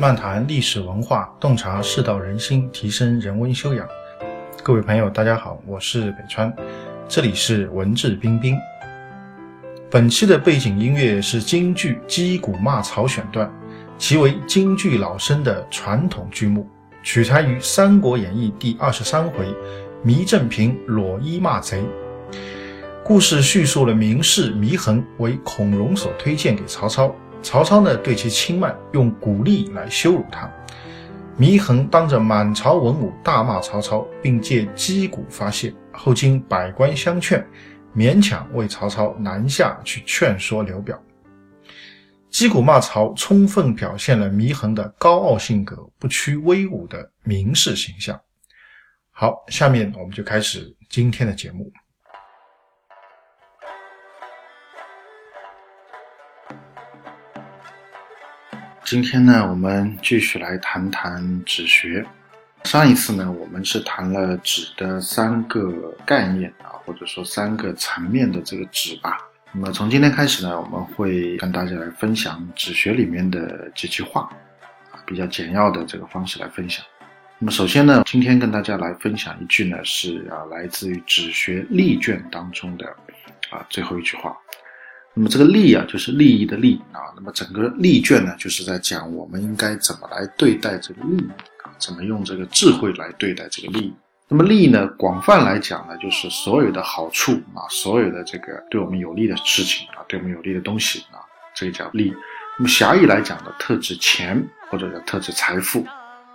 漫谈历史文化，洞察世道人心，提升人文修养。各位朋友，大家好，我是北川，这里是文质彬彬。本期的背景音乐是京剧《击鼓骂曹》选段，其为京剧老生的传统剧目，取材于《三国演义》第二十三回“糜正平裸衣骂贼”。故事叙述了名士祢衡为孔融所推荐给曹操，曹操呢对其轻慢，用鼓励来羞辱他。祢衡当着满朝文武大骂曹操，并借击鼓发泄，后经百官相劝。勉强为曹操南下去劝说刘表，击鼓骂曹，充分表现了祢衡的高傲性格、不屈威武的名士形象。好，下面我们就开始今天的节目。今天呢，我们继续来谈谈止学。上一次呢，我们是谈了止的三个概念啊，或者说三个层面的这个止吧。那么从今天开始呢，我们会跟大家来分享止学里面的几句话，啊，比较简要的这个方式来分享。那么首先呢，今天跟大家来分享一句呢，是啊，来自于止学例卷当中的啊最后一句话。那么这个利啊，就是利益的利啊。那么整个利卷呢，就是在讲我们应该怎么来对待这个利益。怎么用这个智慧来对待这个利益？那么利呢？广泛来讲呢，就是所有的好处啊，所有的这个对我们有利的事情啊，对我们有利的东西啊，这个叫利。那么狭义来讲呢，特指钱或者叫特指财富。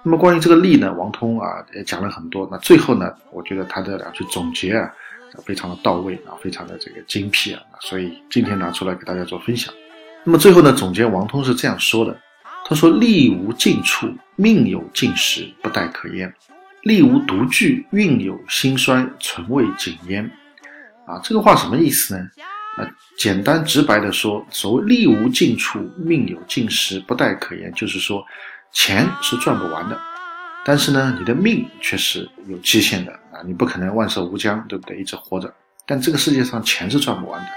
那么关于这个利呢，王通啊也讲了很多。那最后呢，我觉得他的两句总结啊，非常的到位啊，非常的这个精辟啊，所以今天拿出来给大家做分享。那么最后呢，总结王通是这样说的。他说：“利无尽处，命有尽时，不待可焉；利无独具，运有兴衰，存未尽焉。”啊，这个话什么意思呢？啊，简单直白的说，所谓“利无尽处，命有尽时，不待可言”，就是说，钱是赚不完的，但是呢，你的命却是有期限的啊，你不可能万寿无疆，对不对？一直活着。但这个世界上钱是赚不完的。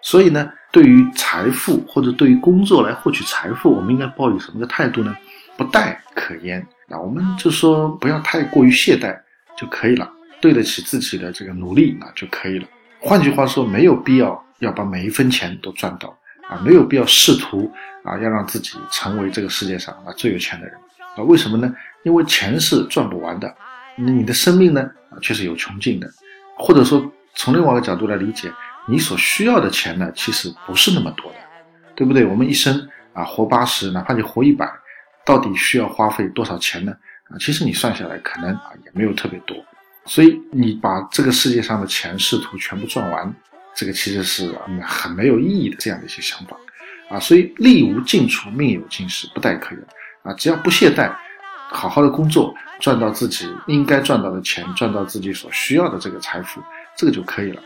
所以呢，对于财富或者对于工作来获取财富，我们应该抱有什么个态度呢？不待可言啊，我们就说不要太过于懈怠就可以了，对得起自己的这个努力啊就可以了。换句话说，没有必要要把每一分钱都赚到啊，没有必要试图啊要让自己成为这个世界上啊最有钱的人啊？为什么呢？因为钱是赚不完的，那你的生命呢啊却是有穷尽的，或者说从另外一个角度来理解。你所需要的钱呢，其实不是那么多的，对不对？我们一生啊活八十，哪怕你活一百，到底需要花费多少钱呢？啊，其实你算下来可能啊也没有特别多。所以你把这个世界上的钱试图全部赚完，这个其实是很没有意义的这样的一些想法啊。所以利无尽处，命有尽时，不待可言啊。只要不懈怠，好好的工作，赚到自己应该赚到的钱，赚到自己所需要的这个财富，这个就可以了。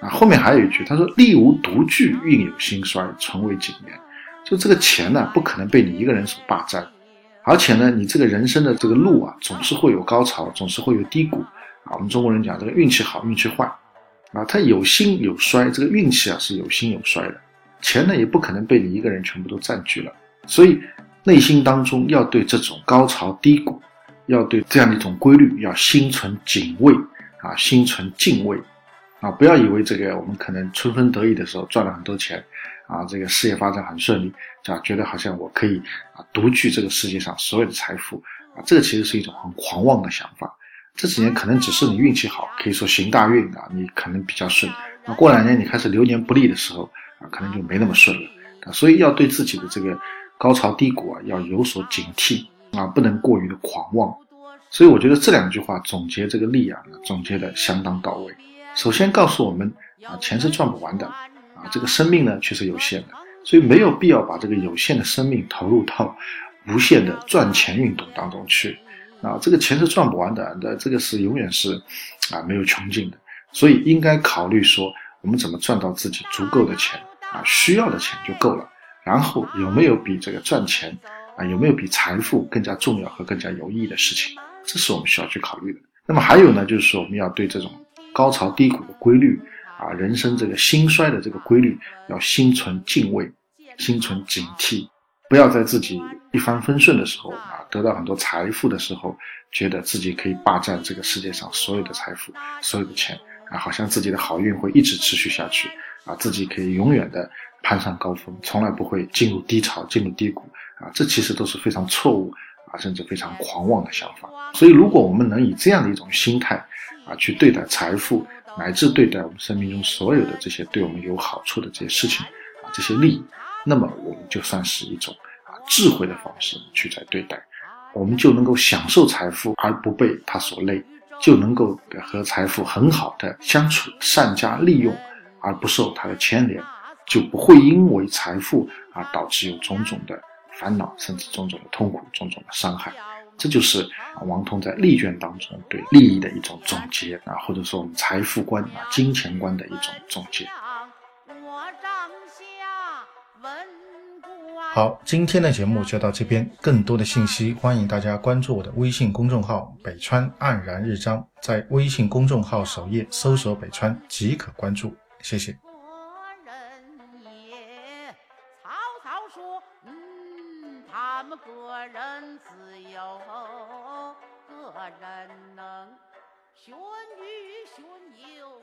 啊，后面还有一句，他说：“利无独具，运有兴衰，存为景焉。”就这个钱呢，不可能被你一个人所霸占，而且呢，你这个人生的这个路啊，总是会有高潮，总是会有低谷。啊，我们中国人讲这个运气好，运气坏，啊，它有兴有衰，这个运气啊是有兴有衰的。钱呢，也不可能被你一个人全部都占据了，所以内心当中要对这种高潮低谷，要对这样的一种规律，要心存敬畏啊，心存敬畏。啊，不要以为这个我们可能春风得意的时候赚了很多钱，啊，这个事业发展很顺利，啊，觉得好像我可以啊独具这个世界上所有的财富，啊，这个其实是一种很狂妄的想法。这几年可能只是你运气好，可以说行大运啊，你可能比较顺。那过两年你开始流年不利的时候，可能就没那么顺了。所以要对自己的这个高潮低谷啊要有所警惕啊，不能过于的狂妄。所以我觉得这两句话总结这个力啊，总结的相当到位。首先告诉我们啊，钱是赚不完的，啊，这个生命呢却是有限的，所以没有必要把这个有限的生命投入到无限的赚钱运动当中去，啊，这个钱是赚不完的，那这个是永远是啊没有穷尽的，所以应该考虑说我们怎么赚到自己足够的钱啊，需要的钱就够了，然后有没有比这个赚钱啊，有没有比财富更加重要和更加有意义的事情，这是我们需要去考虑的。那么还有呢，就是说我们要对这种。高潮低谷的规律啊，人生这个兴衰的这个规律，要心存敬畏，心存警惕，不要在自己一帆风顺的时候啊，得到很多财富的时候，觉得自己可以霸占这个世界上所有的财富、所有的钱啊，好像自己的好运会一直持续下去啊，自己可以永远的攀上高峰，从来不会进入低潮、进入低谷啊，这其实都是非常错误啊，甚至非常狂妄的想法。所以，如果我们能以这样的一种心态啊，去对待财富，乃至对待我们生命中所有的这些对我们有好处的这些事情啊，这些利益。那么我们就算是一种啊智慧的方式去在对待，我们就能够享受财富而不被它所累，就能够和财富很好的相处，善加利用而不受它的牵连，就不会因为财富而导致有种种的烦恼，甚至种种的痛苦、种种的伤害。这就是王通在利卷当中对利益的一种总结啊，或者说我们财富观啊、金钱观的一种总结。好，今天的节目就到这边。更多的信息，欢迎大家关注我的微信公众号“北川黯然日章”。在微信公众号首页搜索“北川”即可关注。谢谢。曹操说：“嗯，他们个人自有个人能，玄女玄牛。”